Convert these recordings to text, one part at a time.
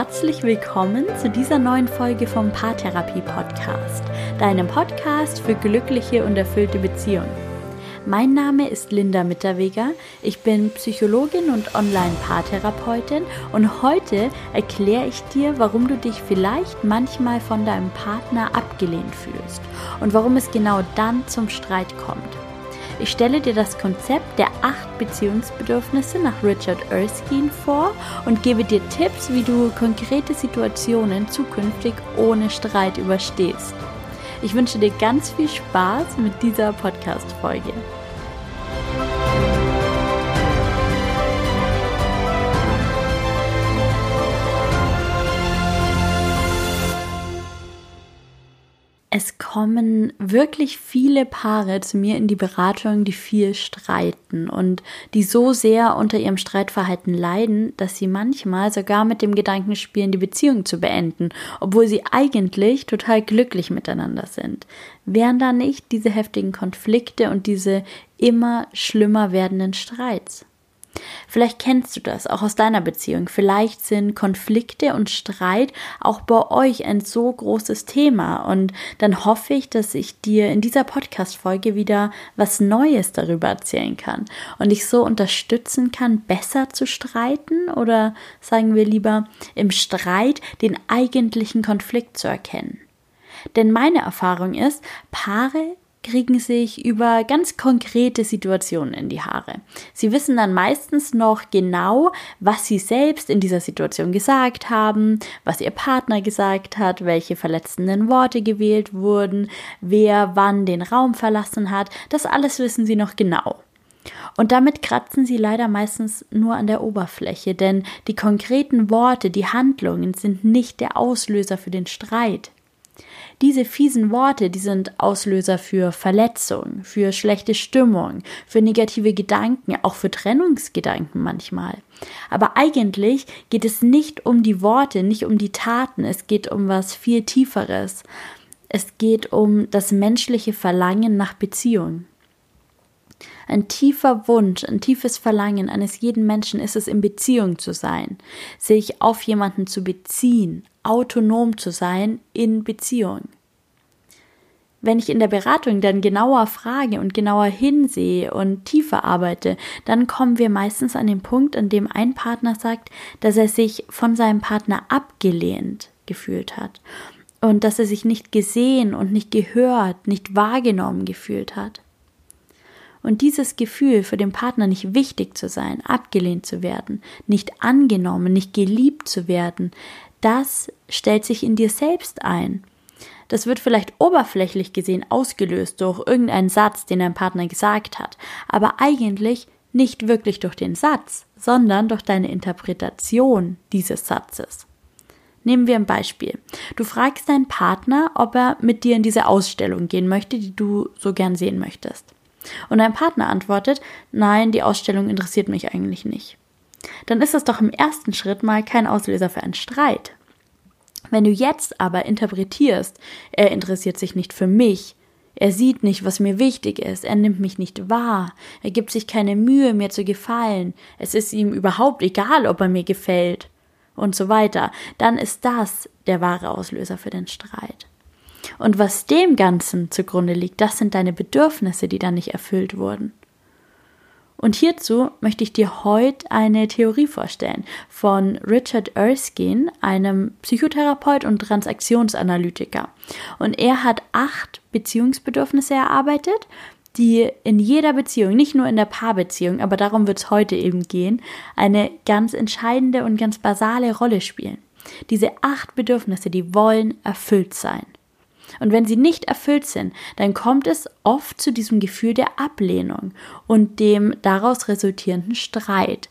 herzlich willkommen zu dieser neuen Folge vom Paartherapie Podcast, deinem Podcast für glückliche und erfüllte Beziehungen. Mein Name ist Linda Mitterweger, ich bin Psychologin und Online-Paartherapeutin und heute erkläre ich dir, warum du dich vielleicht manchmal von deinem Partner abgelehnt fühlst und warum es genau dann zum Streit kommt. Ich stelle dir das Konzept der acht Beziehungsbedürfnisse nach Richard Erskine vor und gebe dir Tipps, wie du konkrete Situationen zukünftig ohne Streit überstehst. Ich wünsche dir ganz viel Spaß mit dieser Podcast-Folge. Kommen wirklich viele Paare zu mir in die Beratung, die viel streiten und die so sehr unter ihrem Streitverhalten leiden, dass sie manchmal sogar mit dem Gedanken spielen, die Beziehung zu beenden, obwohl sie eigentlich total glücklich miteinander sind. Wären da nicht diese heftigen Konflikte und diese immer schlimmer werdenden Streits? Vielleicht kennst du das auch aus deiner Beziehung. Vielleicht sind Konflikte und Streit auch bei euch ein so großes Thema. Und dann hoffe ich, dass ich dir in dieser Podcast-Folge wieder was Neues darüber erzählen kann und dich so unterstützen kann, besser zu streiten oder sagen wir lieber im Streit den eigentlichen Konflikt zu erkennen. Denn meine Erfahrung ist, Paare kriegen sich über ganz konkrete Situationen in die Haare. Sie wissen dann meistens noch genau, was sie selbst in dieser Situation gesagt haben, was ihr Partner gesagt hat, welche verletzenden Worte gewählt wurden, wer wann den Raum verlassen hat. Das alles wissen sie noch genau. Und damit kratzen sie leider meistens nur an der Oberfläche, denn die konkreten Worte, die Handlungen sind nicht der Auslöser für den Streit. Diese fiesen Worte, die sind Auslöser für Verletzung, für schlechte Stimmung, für negative Gedanken, auch für Trennungsgedanken manchmal. Aber eigentlich geht es nicht um die Worte, nicht um die Taten, es geht um was viel Tieferes. Es geht um das menschliche Verlangen nach Beziehung. Ein tiefer Wunsch, ein tiefes Verlangen eines jeden Menschen ist es, in Beziehung zu sein, sich auf jemanden zu beziehen, autonom zu sein in Beziehung. Wenn ich in der Beratung dann genauer frage und genauer hinsehe und tiefer arbeite, dann kommen wir meistens an den Punkt, an dem ein Partner sagt, dass er sich von seinem Partner abgelehnt gefühlt hat und dass er sich nicht gesehen und nicht gehört, nicht wahrgenommen gefühlt hat. Und dieses Gefühl, für den Partner nicht wichtig zu sein, abgelehnt zu werden, nicht angenommen, nicht geliebt zu werden, das stellt sich in dir selbst ein. Das wird vielleicht oberflächlich gesehen ausgelöst durch irgendeinen Satz, den dein Partner gesagt hat, aber eigentlich nicht wirklich durch den Satz, sondern durch deine Interpretation dieses Satzes. Nehmen wir ein Beispiel. Du fragst deinen Partner, ob er mit dir in diese Ausstellung gehen möchte, die du so gern sehen möchtest. Und dein Partner antwortet, nein, die Ausstellung interessiert mich eigentlich nicht. Dann ist das doch im ersten Schritt mal kein Auslöser für einen Streit. Wenn du jetzt aber interpretierst, er interessiert sich nicht für mich, er sieht nicht, was mir wichtig ist, er nimmt mich nicht wahr, er gibt sich keine Mühe, mir zu gefallen, es ist ihm überhaupt egal, ob er mir gefällt und so weiter, dann ist das der wahre Auslöser für den Streit. Und was dem Ganzen zugrunde liegt, das sind deine Bedürfnisse, die dann nicht erfüllt wurden. Und hierzu möchte ich dir heute eine Theorie vorstellen von Richard Erskine, einem Psychotherapeut und Transaktionsanalytiker. Und er hat acht Beziehungsbedürfnisse erarbeitet, die in jeder Beziehung, nicht nur in der Paarbeziehung, aber darum wird es heute eben gehen, eine ganz entscheidende und ganz basale Rolle spielen. Diese acht Bedürfnisse, die wollen erfüllt sein. Und wenn sie nicht erfüllt sind, dann kommt es oft zu diesem Gefühl der Ablehnung und dem daraus resultierenden Streit.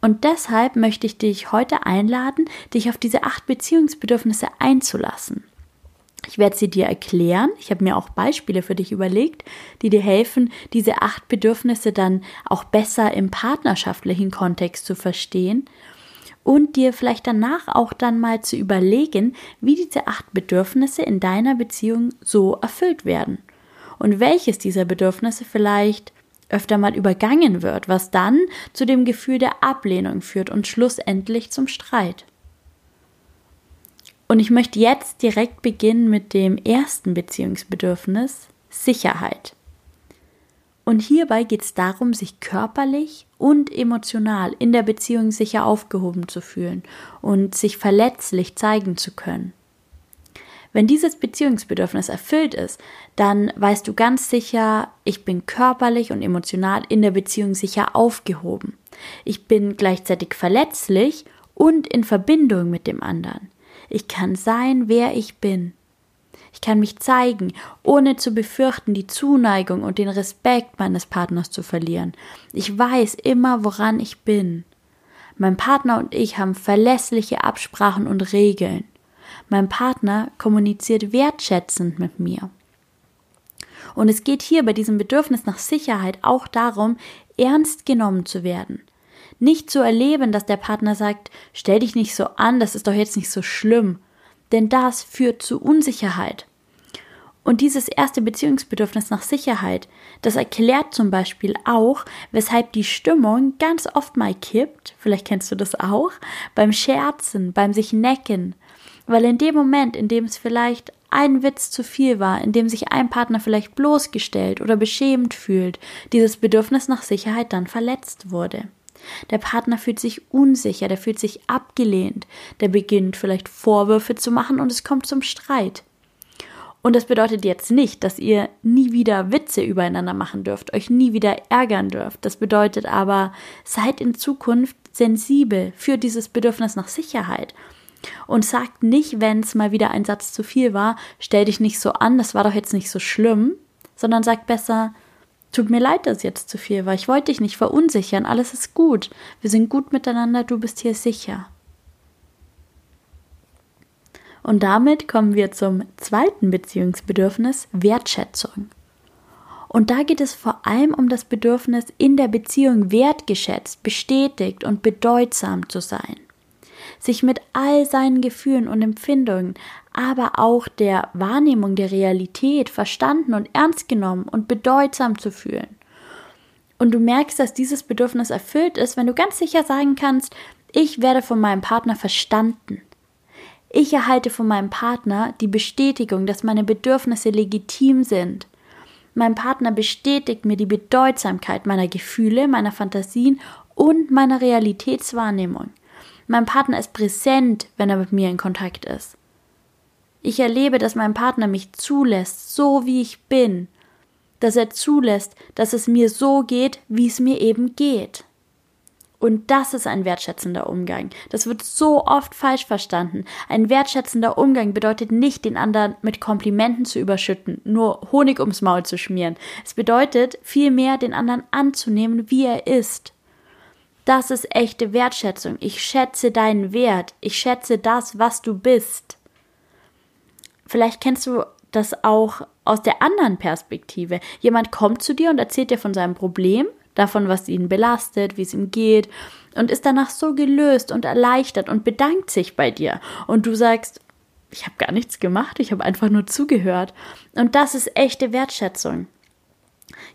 Und deshalb möchte ich dich heute einladen, dich auf diese acht Beziehungsbedürfnisse einzulassen. Ich werde sie dir erklären. Ich habe mir auch Beispiele für dich überlegt, die dir helfen, diese acht Bedürfnisse dann auch besser im partnerschaftlichen Kontext zu verstehen und dir vielleicht danach auch dann mal zu überlegen, wie diese acht Bedürfnisse in deiner Beziehung so erfüllt werden und welches dieser Bedürfnisse vielleicht öfter mal übergangen wird, was dann zu dem Gefühl der Ablehnung führt und schlussendlich zum Streit. Und ich möchte jetzt direkt beginnen mit dem ersten Beziehungsbedürfnis, Sicherheit. Und hierbei geht es darum, sich körperlich und emotional in der Beziehung sicher aufgehoben zu fühlen und sich verletzlich zeigen zu können. Wenn dieses Beziehungsbedürfnis erfüllt ist, dann weißt du ganz sicher, ich bin körperlich und emotional in der Beziehung sicher aufgehoben. Ich bin gleichzeitig verletzlich und in Verbindung mit dem anderen. Ich kann sein, wer ich bin. Ich kann mich zeigen, ohne zu befürchten, die Zuneigung und den Respekt meines Partners zu verlieren. Ich weiß immer, woran ich bin. Mein Partner und ich haben verlässliche Absprachen und Regeln. Mein Partner kommuniziert wertschätzend mit mir. Und es geht hier bei diesem Bedürfnis nach Sicherheit auch darum, ernst genommen zu werden. Nicht zu erleben, dass der Partner sagt, stell dich nicht so an, das ist doch jetzt nicht so schlimm. Denn das führt zu Unsicherheit. Und dieses erste Beziehungsbedürfnis nach Sicherheit, das erklärt zum Beispiel auch, weshalb die Stimmung ganz oft mal kippt, vielleicht kennst du das auch, beim Scherzen, beim sich necken. Weil in dem Moment, in dem es vielleicht ein Witz zu viel war, in dem sich ein Partner vielleicht bloßgestellt oder beschämt fühlt, dieses Bedürfnis nach Sicherheit dann verletzt wurde. Der Partner fühlt sich unsicher, der fühlt sich abgelehnt, der beginnt vielleicht Vorwürfe zu machen und es kommt zum Streit. Und das bedeutet jetzt nicht, dass ihr nie wieder Witze übereinander machen dürft, euch nie wieder ärgern dürft. Das bedeutet aber, seid in Zukunft sensibel für dieses Bedürfnis nach Sicherheit. Und sagt nicht, wenn es mal wieder ein Satz zu viel war, stell dich nicht so an, das war doch jetzt nicht so schlimm, sondern sagt besser, Tut mir leid, dass jetzt zu viel war. Ich wollte dich nicht verunsichern. Alles ist gut. Wir sind gut miteinander. Du bist hier sicher. Und damit kommen wir zum zweiten Beziehungsbedürfnis, Wertschätzung. Und da geht es vor allem um das Bedürfnis, in der Beziehung wertgeschätzt, bestätigt und bedeutsam zu sein sich mit all seinen Gefühlen und Empfindungen, aber auch der Wahrnehmung der Realität verstanden und ernst genommen und bedeutsam zu fühlen. Und du merkst, dass dieses Bedürfnis erfüllt ist, wenn du ganz sicher sagen kannst, ich werde von meinem Partner verstanden. Ich erhalte von meinem Partner die Bestätigung, dass meine Bedürfnisse legitim sind. Mein Partner bestätigt mir die Bedeutsamkeit meiner Gefühle, meiner Fantasien und meiner Realitätswahrnehmung. Mein Partner ist präsent, wenn er mit mir in Kontakt ist. Ich erlebe, dass mein Partner mich zulässt, so wie ich bin, dass er zulässt, dass es mir so geht, wie es mir eben geht. Und das ist ein wertschätzender Umgang. Das wird so oft falsch verstanden. Ein wertschätzender Umgang bedeutet nicht, den anderen mit Komplimenten zu überschütten, nur Honig ums Maul zu schmieren. Es bedeutet vielmehr, den anderen anzunehmen, wie er ist. Das ist echte Wertschätzung. Ich schätze deinen Wert. Ich schätze das, was du bist. Vielleicht kennst du das auch aus der anderen Perspektive. Jemand kommt zu dir und erzählt dir von seinem Problem, davon, was ihn belastet, wie es ihm geht, und ist danach so gelöst und erleichtert und bedankt sich bei dir. Und du sagst, ich habe gar nichts gemacht, ich habe einfach nur zugehört. Und das ist echte Wertschätzung.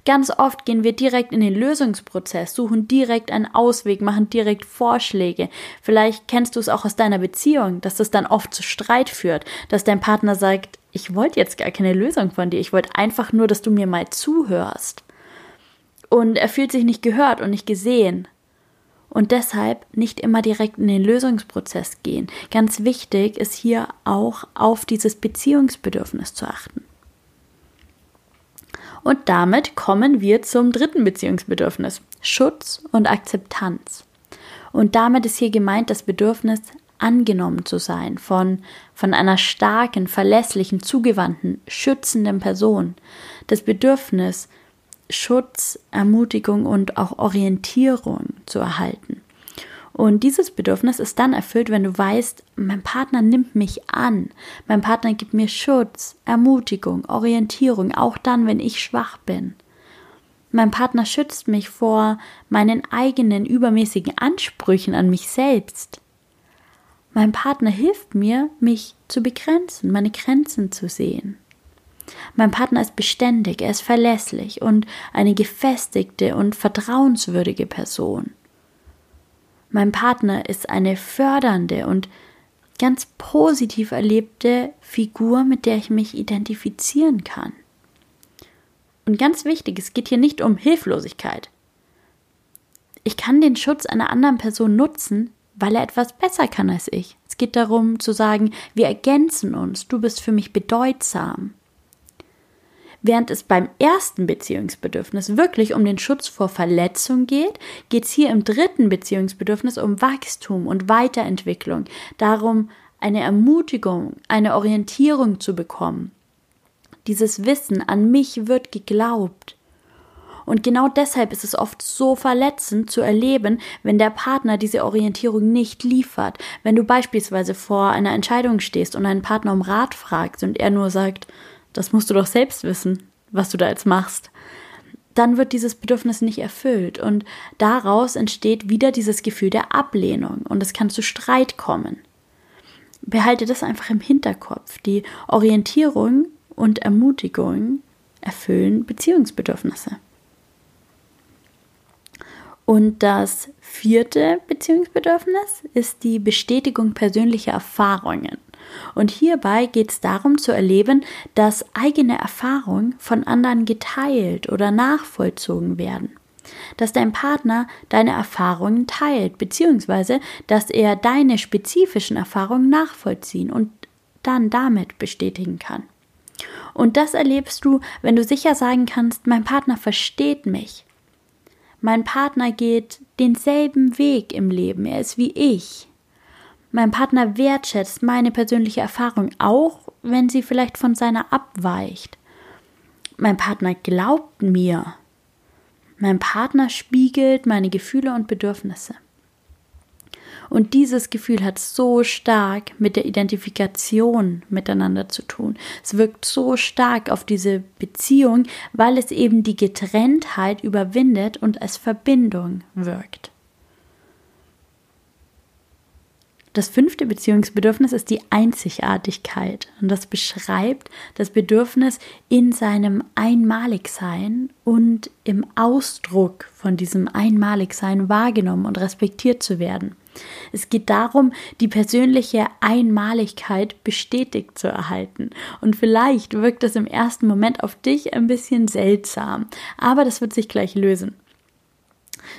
Ganz oft gehen wir direkt in den Lösungsprozess, suchen direkt einen Ausweg, machen direkt Vorschläge. Vielleicht kennst du es auch aus deiner Beziehung, dass das dann oft zu Streit führt, dass dein Partner sagt, ich wollte jetzt gar keine Lösung von dir, ich wollte einfach nur, dass du mir mal zuhörst. Und er fühlt sich nicht gehört und nicht gesehen. Und deshalb nicht immer direkt in den Lösungsprozess gehen. Ganz wichtig ist hier auch auf dieses Beziehungsbedürfnis zu achten. Und damit kommen wir zum dritten Beziehungsbedürfnis, Schutz und Akzeptanz. Und damit ist hier gemeint das Bedürfnis, angenommen zu sein von, von einer starken, verlässlichen, zugewandten, schützenden Person. Das Bedürfnis, Schutz, Ermutigung und auch Orientierung zu erhalten. Und dieses Bedürfnis ist dann erfüllt, wenn du weißt, mein Partner nimmt mich an, mein Partner gibt mir Schutz, Ermutigung, Orientierung, auch dann, wenn ich schwach bin. Mein Partner schützt mich vor meinen eigenen übermäßigen Ansprüchen an mich selbst. Mein Partner hilft mir, mich zu begrenzen, meine Grenzen zu sehen. Mein Partner ist beständig, er ist verlässlich und eine gefestigte und vertrauenswürdige Person. Mein Partner ist eine fördernde und ganz positiv erlebte Figur, mit der ich mich identifizieren kann. Und ganz wichtig, es geht hier nicht um Hilflosigkeit. Ich kann den Schutz einer anderen Person nutzen, weil er etwas besser kann als ich. Es geht darum zu sagen, wir ergänzen uns, du bist für mich bedeutsam. Während es beim ersten Beziehungsbedürfnis wirklich um den Schutz vor Verletzung geht, geht es hier im dritten Beziehungsbedürfnis um Wachstum und Weiterentwicklung, darum, eine Ermutigung, eine Orientierung zu bekommen. Dieses Wissen, an mich wird geglaubt. Und genau deshalb ist es oft so verletzend zu erleben, wenn der Partner diese Orientierung nicht liefert. Wenn du beispielsweise vor einer Entscheidung stehst und einen Partner um Rat fragst und er nur sagt, das musst du doch selbst wissen, was du da jetzt machst. Dann wird dieses Bedürfnis nicht erfüllt und daraus entsteht wieder dieses Gefühl der Ablehnung und es kann zu Streit kommen. Behalte das einfach im Hinterkopf. Die Orientierung und Ermutigung erfüllen Beziehungsbedürfnisse. Und das vierte Beziehungsbedürfnis ist die Bestätigung persönlicher Erfahrungen. Und hierbei geht es darum zu erleben, dass eigene Erfahrungen von anderen geteilt oder nachvollzogen werden. Dass dein Partner deine Erfahrungen teilt, beziehungsweise dass er deine spezifischen Erfahrungen nachvollziehen und dann damit bestätigen kann. Und das erlebst du, wenn du sicher sagen kannst, mein Partner versteht mich. Mein Partner geht denselben Weg im Leben, er ist wie ich. Mein Partner wertschätzt meine persönliche Erfahrung, auch wenn sie vielleicht von seiner abweicht. Mein Partner glaubt mir. Mein Partner spiegelt meine Gefühle und Bedürfnisse. Und dieses Gefühl hat so stark mit der Identifikation miteinander zu tun. Es wirkt so stark auf diese Beziehung, weil es eben die Getrenntheit überwindet und als Verbindung wirkt. Das fünfte Beziehungsbedürfnis ist die Einzigartigkeit und das beschreibt das Bedürfnis in seinem Einmaligsein und im Ausdruck von diesem Einmaligsein wahrgenommen und respektiert zu werden. Es geht darum, die persönliche Einmaligkeit bestätigt zu erhalten. Und vielleicht wirkt das im ersten Moment auf dich ein bisschen seltsam, aber das wird sich gleich lösen.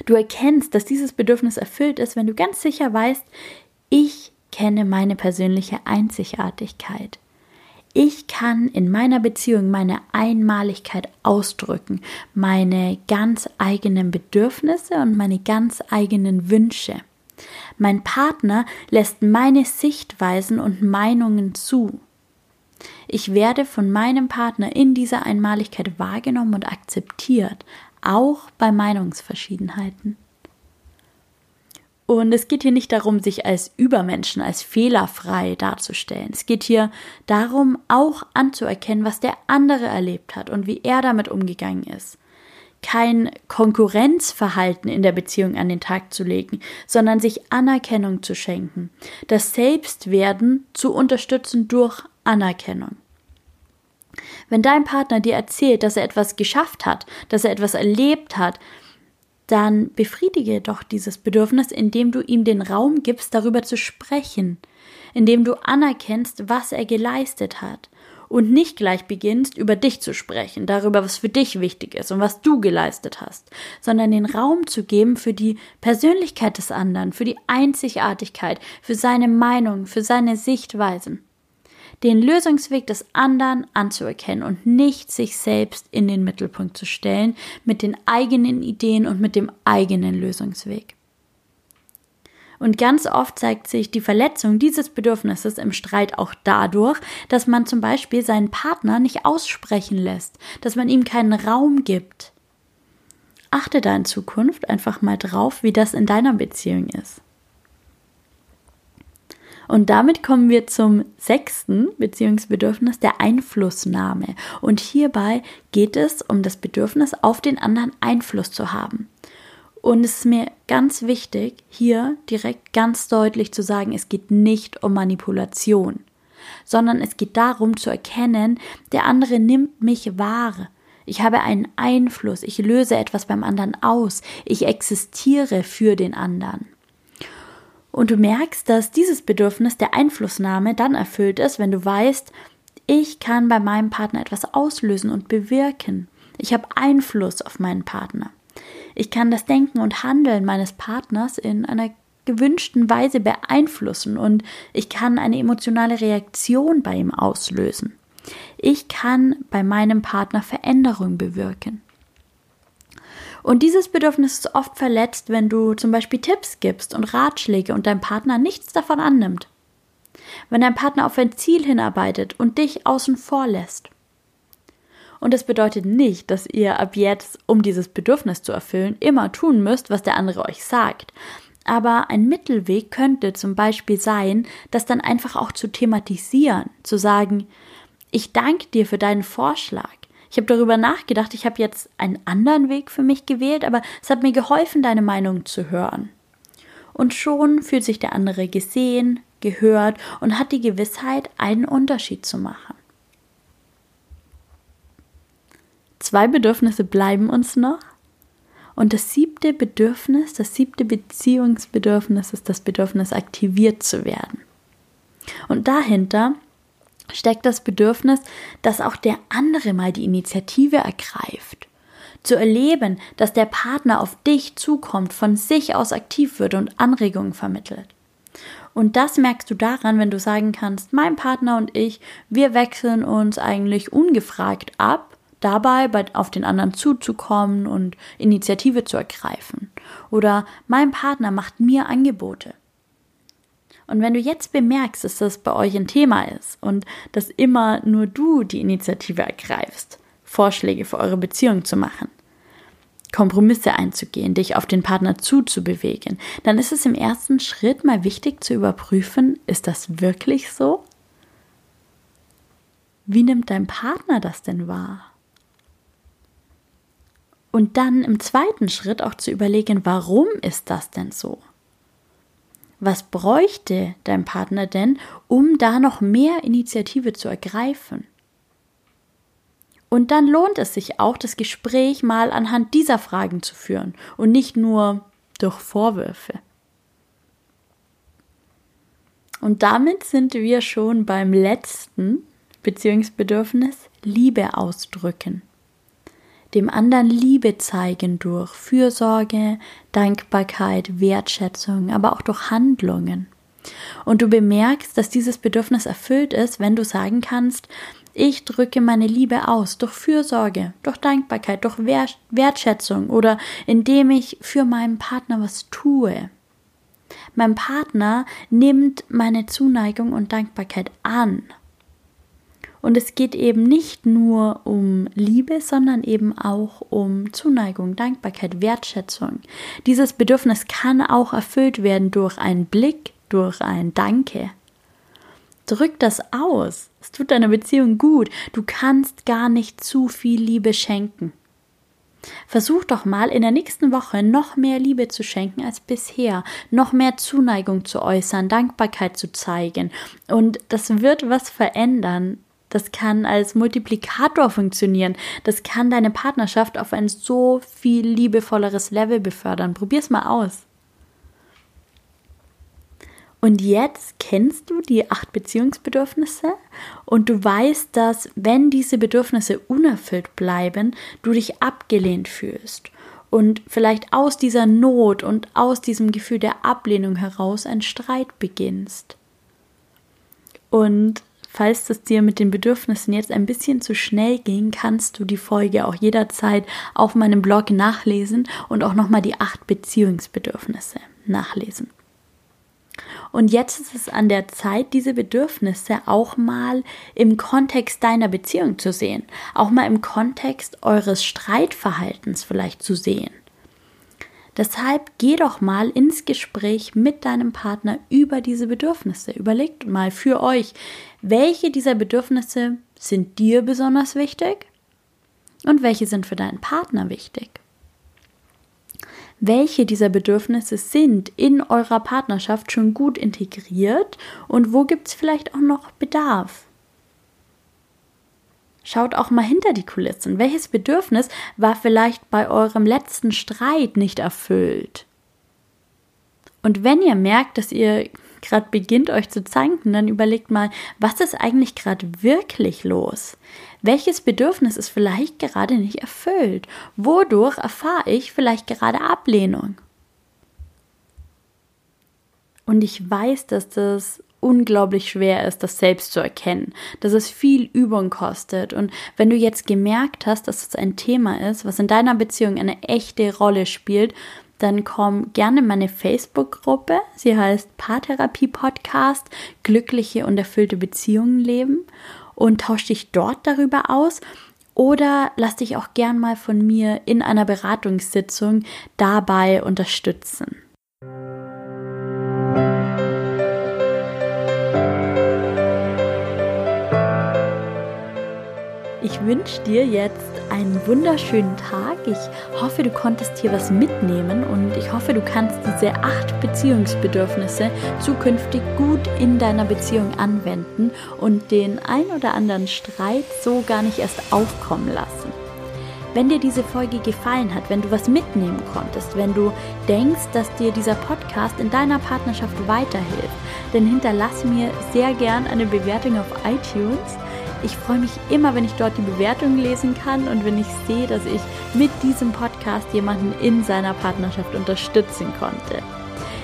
Du erkennst, dass dieses Bedürfnis erfüllt ist, wenn du ganz sicher weißt, ich kenne meine persönliche Einzigartigkeit. Ich kann in meiner Beziehung meine Einmaligkeit ausdrücken, meine ganz eigenen Bedürfnisse und meine ganz eigenen Wünsche. Mein Partner lässt meine Sichtweisen und Meinungen zu. Ich werde von meinem Partner in dieser Einmaligkeit wahrgenommen und akzeptiert, auch bei Meinungsverschiedenheiten. Und es geht hier nicht darum, sich als Übermenschen, als fehlerfrei darzustellen. Es geht hier darum, auch anzuerkennen, was der andere erlebt hat und wie er damit umgegangen ist. Kein Konkurrenzverhalten in der Beziehung an den Tag zu legen, sondern sich Anerkennung zu schenken. Das Selbstwerden zu unterstützen durch Anerkennung. Wenn dein Partner dir erzählt, dass er etwas geschafft hat, dass er etwas erlebt hat, dann befriedige doch dieses Bedürfnis, indem du ihm den Raum gibst, darüber zu sprechen, indem du anerkennst, was er geleistet hat und nicht gleich beginnst, über dich zu sprechen, darüber, was für dich wichtig ist und was du geleistet hast, sondern den Raum zu geben für die Persönlichkeit des anderen, für die Einzigartigkeit, für seine Meinung, für seine Sichtweisen den Lösungsweg des anderen anzuerkennen und nicht sich selbst in den Mittelpunkt zu stellen mit den eigenen Ideen und mit dem eigenen Lösungsweg. Und ganz oft zeigt sich die Verletzung dieses Bedürfnisses im Streit auch dadurch, dass man zum Beispiel seinen Partner nicht aussprechen lässt, dass man ihm keinen Raum gibt. Achte da in Zukunft einfach mal drauf, wie das in deiner Beziehung ist. Und damit kommen wir zum sechsten Beziehungsbedürfnis der Einflussnahme. Und hierbei geht es um das Bedürfnis, auf den anderen Einfluss zu haben. Und es ist mir ganz wichtig, hier direkt ganz deutlich zu sagen, es geht nicht um Manipulation, sondern es geht darum zu erkennen, der andere nimmt mich wahr. Ich habe einen Einfluss, ich löse etwas beim anderen aus, ich existiere für den anderen. Und du merkst, dass dieses Bedürfnis der Einflussnahme dann erfüllt ist, wenn du weißt, ich kann bei meinem Partner etwas auslösen und bewirken. Ich habe Einfluss auf meinen Partner. Ich kann das Denken und Handeln meines Partners in einer gewünschten Weise beeinflussen und ich kann eine emotionale Reaktion bei ihm auslösen. Ich kann bei meinem Partner Veränderung bewirken. Und dieses Bedürfnis ist oft verletzt, wenn du zum Beispiel Tipps gibst und Ratschläge und dein Partner nichts davon annimmt. Wenn dein Partner auf ein Ziel hinarbeitet und dich außen vor lässt. Und das bedeutet nicht, dass ihr ab jetzt, um dieses Bedürfnis zu erfüllen, immer tun müsst, was der andere euch sagt. Aber ein Mittelweg könnte zum Beispiel sein, das dann einfach auch zu thematisieren, zu sagen, ich danke dir für deinen Vorschlag. Ich habe darüber nachgedacht, ich habe jetzt einen anderen Weg für mich gewählt, aber es hat mir geholfen, deine Meinung zu hören. Und schon fühlt sich der andere gesehen, gehört und hat die Gewissheit, einen Unterschied zu machen. Zwei Bedürfnisse bleiben uns noch. Und das siebte Bedürfnis, das siebte Beziehungsbedürfnis ist das Bedürfnis, aktiviert zu werden. Und dahinter steckt das Bedürfnis, dass auch der andere mal die Initiative ergreift. Zu erleben, dass der Partner auf dich zukommt, von sich aus aktiv wird und Anregungen vermittelt. Und das merkst du daran, wenn du sagen kannst, mein Partner und ich, wir wechseln uns eigentlich ungefragt ab, dabei auf den anderen zuzukommen und Initiative zu ergreifen. Oder mein Partner macht mir Angebote. Und wenn du jetzt bemerkst, dass das bei euch ein Thema ist und dass immer nur du die Initiative ergreifst, Vorschläge für eure Beziehung zu machen, Kompromisse einzugehen, dich auf den Partner zuzubewegen, dann ist es im ersten Schritt mal wichtig zu überprüfen, ist das wirklich so? Wie nimmt dein Partner das denn wahr? Und dann im zweiten Schritt auch zu überlegen, warum ist das denn so? Was bräuchte dein Partner denn, um da noch mehr Initiative zu ergreifen? Und dann lohnt es sich auch, das Gespräch mal anhand dieser Fragen zu führen und nicht nur durch Vorwürfe. Und damit sind wir schon beim letzten Beziehungsbedürfnis Liebe ausdrücken dem anderen Liebe zeigen durch Fürsorge, Dankbarkeit, Wertschätzung, aber auch durch Handlungen. Und du bemerkst, dass dieses Bedürfnis erfüllt ist, wenn du sagen kannst, ich drücke meine Liebe aus durch Fürsorge, durch Dankbarkeit, durch Wertschätzung oder indem ich für meinen Partner was tue. Mein Partner nimmt meine Zuneigung und Dankbarkeit an und es geht eben nicht nur um Liebe, sondern eben auch um Zuneigung, Dankbarkeit, Wertschätzung. Dieses Bedürfnis kann auch erfüllt werden durch einen Blick, durch ein Danke. Drück das aus. Es tut deiner Beziehung gut. Du kannst gar nicht zu viel Liebe schenken. Versuch doch mal in der nächsten Woche noch mehr Liebe zu schenken als bisher, noch mehr Zuneigung zu äußern, Dankbarkeit zu zeigen. Und das wird was verändern das kann als Multiplikator funktionieren. Das kann deine Partnerschaft auf ein so viel liebevolleres Level befördern. Probier's mal aus. Und jetzt kennst du die acht Beziehungsbedürfnisse und du weißt, dass wenn diese Bedürfnisse unerfüllt bleiben, du dich abgelehnt fühlst und vielleicht aus dieser Not und aus diesem Gefühl der Ablehnung heraus ein Streit beginnst. Und Falls das dir mit den Bedürfnissen jetzt ein bisschen zu schnell ging, kannst du die Folge auch jederzeit auf meinem Blog nachlesen und auch nochmal die acht Beziehungsbedürfnisse nachlesen. Und jetzt ist es an der Zeit, diese Bedürfnisse auch mal im Kontext deiner Beziehung zu sehen, auch mal im Kontext eures Streitverhaltens vielleicht zu sehen. Deshalb geh doch mal ins Gespräch mit deinem Partner über diese Bedürfnisse. Überlegt mal für euch, welche dieser Bedürfnisse sind dir besonders wichtig und welche sind für deinen Partner wichtig. Welche dieser Bedürfnisse sind in eurer Partnerschaft schon gut integriert und wo gibt es vielleicht auch noch Bedarf? Schaut auch mal hinter die Kulissen. Welches Bedürfnis war vielleicht bei eurem letzten Streit nicht erfüllt? Und wenn ihr merkt, dass ihr gerade beginnt euch zu zanken, dann überlegt mal, was ist eigentlich gerade wirklich los? Welches Bedürfnis ist vielleicht gerade nicht erfüllt? Wodurch erfahre ich vielleicht gerade Ablehnung? Und ich weiß, dass das unglaublich schwer ist, das selbst zu erkennen, dass es viel Übung kostet. Und wenn du jetzt gemerkt hast, dass es ein Thema ist, was in deiner Beziehung eine echte Rolle spielt, dann komm gerne in meine Facebook-Gruppe. Sie heißt Paartherapie Podcast, glückliche und erfüllte Beziehungen leben und tausch dich dort darüber aus. Oder lass dich auch gern mal von mir in einer Beratungssitzung dabei unterstützen. Ich wünsche dir jetzt einen wunderschönen Tag. Ich hoffe, du konntest hier was mitnehmen und ich hoffe, du kannst diese acht Beziehungsbedürfnisse zukünftig gut in deiner Beziehung anwenden und den ein oder anderen Streit so gar nicht erst aufkommen lassen. Wenn dir diese Folge gefallen hat, wenn du was mitnehmen konntest, wenn du denkst, dass dir dieser Podcast in deiner Partnerschaft weiterhilft, dann hinterlass mir sehr gern eine Bewertung auf iTunes ich freue mich immer, wenn ich dort die Bewertung lesen kann und wenn ich sehe, dass ich mit diesem Podcast jemanden in seiner Partnerschaft unterstützen konnte.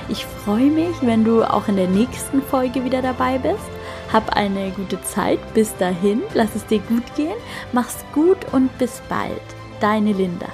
Ich freue mich, wenn du auch in der nächsten Folge wieder dabei bist. Hab eine gute Zeit. Bis dahin, lass es dir gut gehen. Mach's gut und bis bald. Deine Linda.